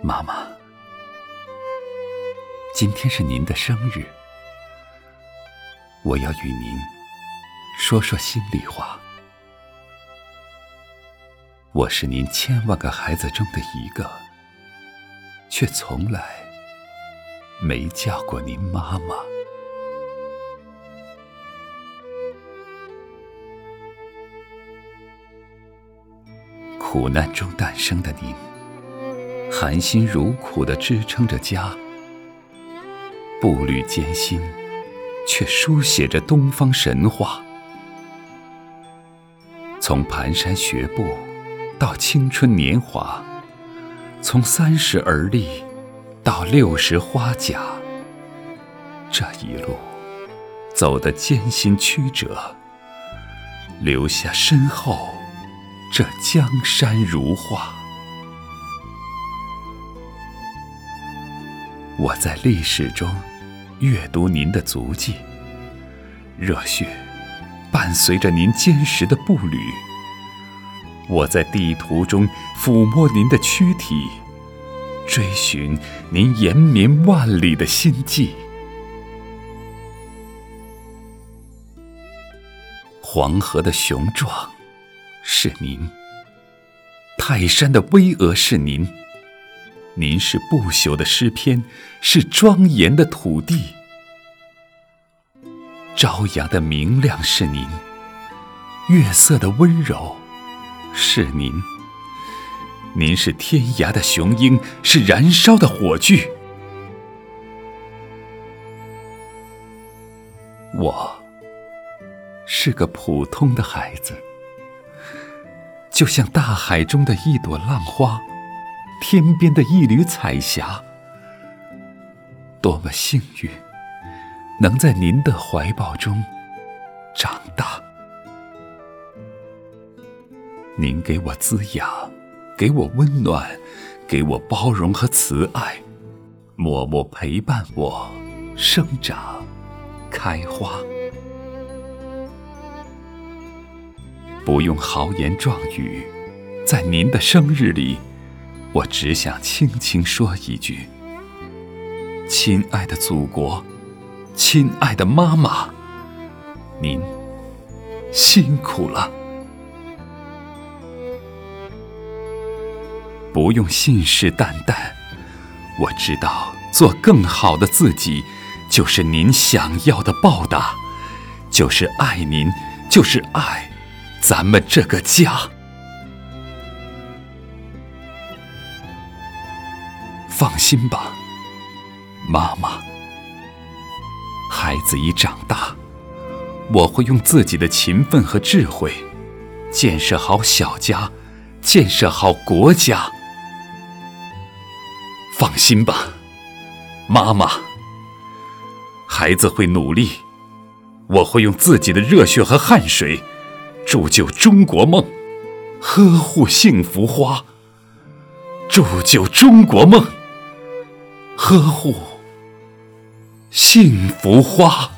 妈妈，今天是您的生日，我要与您说说心里话。我是您千万个孩子中的一个，却从来没叫过您妈妈。苦难中诞生的您。含辛茹苦的支撑着家，步履艰辛，却书写着东方神话。从蹒跚学步到青春年华，从三十而立到六十花甲，这一路走得艰辛曲折，留下身后这江山如画。我在历史中阅读您的足迹，热血伴随着您坚实的步履。我在地图中抚摸您的躯体，追寻您延绵万里的心迹。黄河的雄壮是您，泰山的巍峨是您。您是不朽的诗篇，是庄严的土地。朝阳的明亮是您，月色的温柔是您。您是天涯的雄鹰，是燃烧的火炬。我是个普通的孩子，就像大海中的一朵浪花。天边的一缕彩霞，多么幸运，能在您的怀抱中长大。您给我滋养，给我温暖，给我包容和慈爱，默默陪伴我生长、开花。不用豪言壮语，在您的生日里。我只想轻轻说一句：“亲爱的祖国，亲爱的妈妈，您辛苦了。”不用信誓旦旦，我知道做更好的自己，就是您想要的报答，就是爱您，就是爱咱们这个家。放心吧，妈妈。孩子已长大，我会用自己的勤奋和智慧，建设好小家，建设好国家。放心吧，妈妈。孩子会努力，我会用自己的热血和汗水，铸就中国梦，呵护幸福花，铸就中国梦。呵护幸福花。